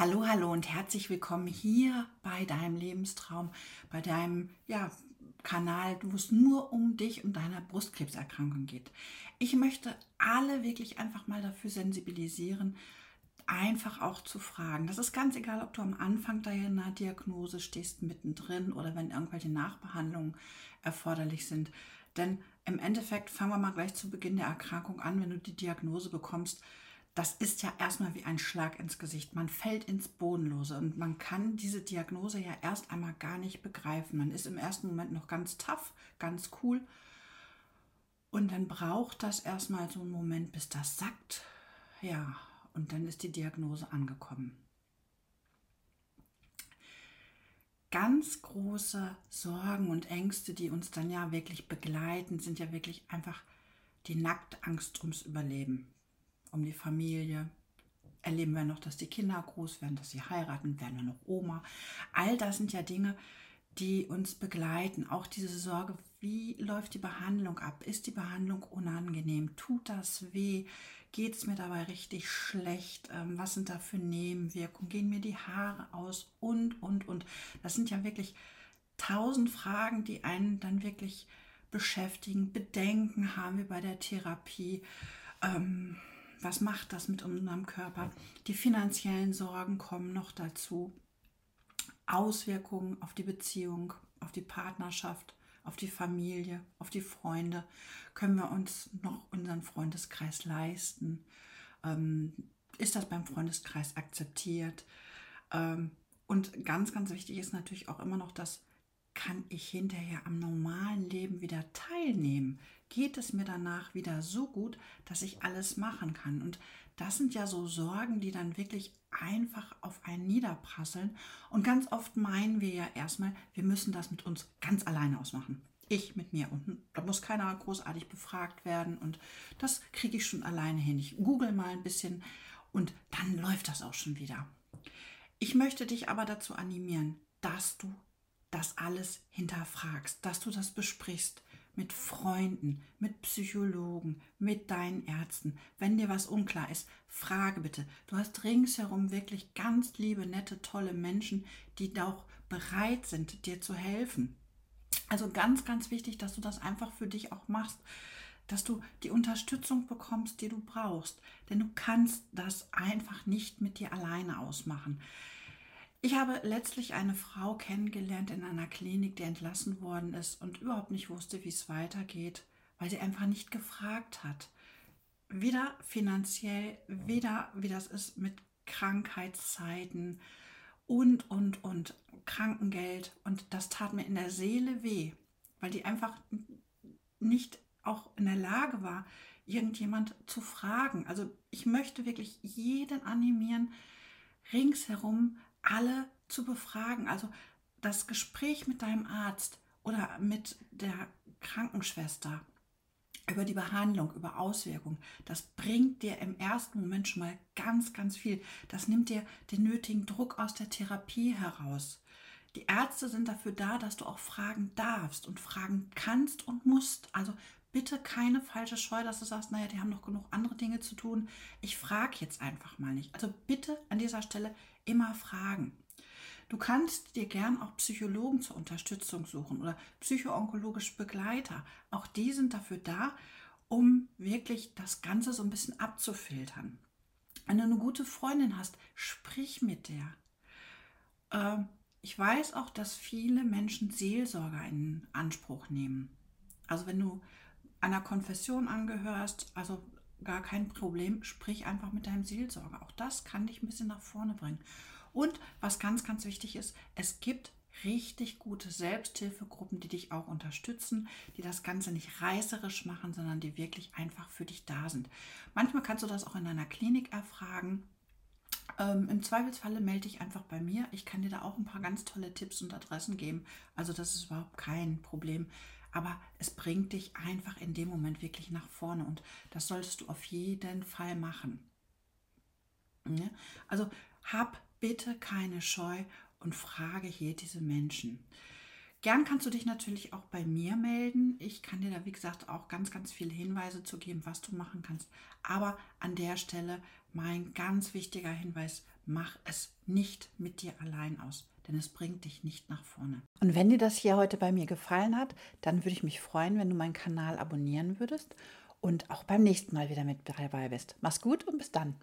Hallo, hallo und herzlich willkommen hier bei deinem Lebenstraum, bei deinem ja, Kanal, wo es nur um dich und deine Brustkrebserkrankung geht. Ich möchte alle wirklich einfach mal dafür sensibilisieren, einfach auch zu fragen. Das ist ganz egal, ob du am Anfang deiner Diagnose stehst, mittendrin oder wenn irgendwelche Nachbehandlungen erforderlich sind. Denn im Endeffekt fangen wir mal gleich zu Beginn der Erkrankung an, wenn du die Diagnose bekommst das ist ja erstmal wie ein Schlag ins Gesicht. Man fällt ins Bodenlose und man kann diese Diagnose ja erst einmal gar nicht begreifen. Man ist im ersten Moment noch ganz tough, ganz cool. Und dann braucht das erstmal so einen Moment, bis das sackt. Ja, und dann ist die Diagnose angekommen. Ganz große Sorgen und Ängste, die uns dann ja wirklich begleiten, sind ja wirklich einfach die Nacktangst ums Überleben um die Familie. Erleben wir noch, dass die Kinder groß werden, dass sie heiraten, werden wir noch Oma. All das sind ja Dinge, die uns begleiten. Auch diese Sorge, wie läuft die Behandlung ab? Ist die Behandlung unangenehm? Tut das weh? Geht es mir dabei richtig schlecht? Ähm, was sind da für Nebenwirkungen? Gehen mir die Haare aus? Und, und, und. Das sind ja wirklich tausend Fragen, die einen dann wirklich beschäftigen. Bedenken haben wir bei der Therapie. Ähm, was macht das mit unserem Körper? Die finanziellen Sorgen kommen noch dazu. Auswirkungen auf die Beziehung, auf die Partnerschaft, auf die Familie, auf die Freunde. Können wir uns noch unseren Freundeskreis leisten? Ähm, ist das beim Freundeskreis akzeptiert? Ähm, und ganz, ganz wichtig ist natürlich auch immer noch das, kann ich hinterher am normalen Leben wieder teilnehmen? geht es mir danach wieder so gut, dass ich alles machen kann. Und das sind ja so Sorgen, die dann wirklich einfach auf einen niederprasseln. Und ganz oft meinen wir ja erstmal, wir müssen das mit uns ganz alleine ausmachen. Ich mit mir. Und da muss keiner großartig befragt werden. Und das kriege ich schon alleine hin. Ich google mal ein bisschen und dann läuft das auch schon wieder. Ich möchte dich aber dazu animieren, dass du das alles hinterfragst, dass du das besprichst, mit Freunden, mit Psychologen, mit deinen Ärzten. Wenn dir was unklar ist, frage bitte. Du hast ringsherum wirklich ganz liebe, nette, tolle Menschen, die auch bereit sind, dir zu helfen. Also ganz, ganz wichtig, dass du das einfach für dich auch machst, dass du die Unterstützung bekommst, die du brauchst. Denn du kannst das einfach nicht mit dir alleine ausmachen. Ich habe letztlich eine Frau kennengelernt in einer Klinik, die entlassen worden ist und überhaupt nicht wusste, wie es weitergeht, weil sie einfach nicht gefragt hat. Weder finanziell, weder wie das ist mit Krankheitszeiten und, und, und Krankengeld. Und das tat mir in der Seele weh, weil die einfach nicht auch in der Lage war, irgendjemand zu fragen. Also ich möchte wirklich jeden animieren, ringsherum alle zu befragen. Also das Gespräch mit deinem Arzt oder mit der Krankenschwester über die Behandlung, über Auswirkungen, das bringt dir im ersten Moment schon mal ganz, ganz viel. Das nimmt dir den nötigen Druck aus der Therapie heraus. Die Ärzte sind dafür da, dass du auch fragen darfst und fragen kannst und musst. Also bitte keine falsche Scheu, dass du sagst, naja, die haben noch genug andere Dinge zu tun. Ich frage jetzt einfach mal nicht. Also bitte an dieser Stelle immer fragen. Du kannst dir gern auch Psychologen zur Unterstützung suchen oder psychoonkologische Begleiter. Auch die sind dafür da, um wirklich das Ganze so ein bisschen abzufiltern. Wenn du eine gute Freundin hast, sprich mit der. Ähm, ich weiß auch, dass viele Menschen Seelsorger in Anspruch nehmen. Also wenn du einer Konfession angehörst, also gar kein Problem, sprich einfach mit deinem Seelsorger. Auch das kann dich ein bisschen nach vorne bringen. Und was ganz, ganz wichtig ist, es gibt richtig gute Selbsthilfegruppen, die dich auch unterstützen, die das Ganze nicht reißerisch machen, sondern die wirklich einfach für dich da sind. Manchmal kannst du das auch in deiner Klinik erfragen. Ähm, Im Zweifelsfalle melde dich einfach bei mir. Ich kann dir da auch ein paar ganz tolle Tipps und Adressen geben. Also das ist überhaupt kein Problem aber es bringt dich einfach in dem Moment wirklich nach vorne und das solltest du auf jeden Fall machen. Also hab bitte keine Scheu und frage hier diese Menschen. Gern kannst du dich natürlich auch bei mir melden. Ich kann dir da, wie gesagt, auch ganz, ganz viele Hinweise zu geben, was du machen kannst. Aber an der Stelle mein ganz wichtiger Hinweis, mach es nicht mit dir allein aus, denn es bringt dich nicht nach vorne. Und wenn dir das hier heute bei mir gefallen hat, dann würde ich mich freuen, wenn du meinen Kanal abonnieren würdest und auch beim nächsten Mal wieder mit dabei bist. Mach's gut und bis dann.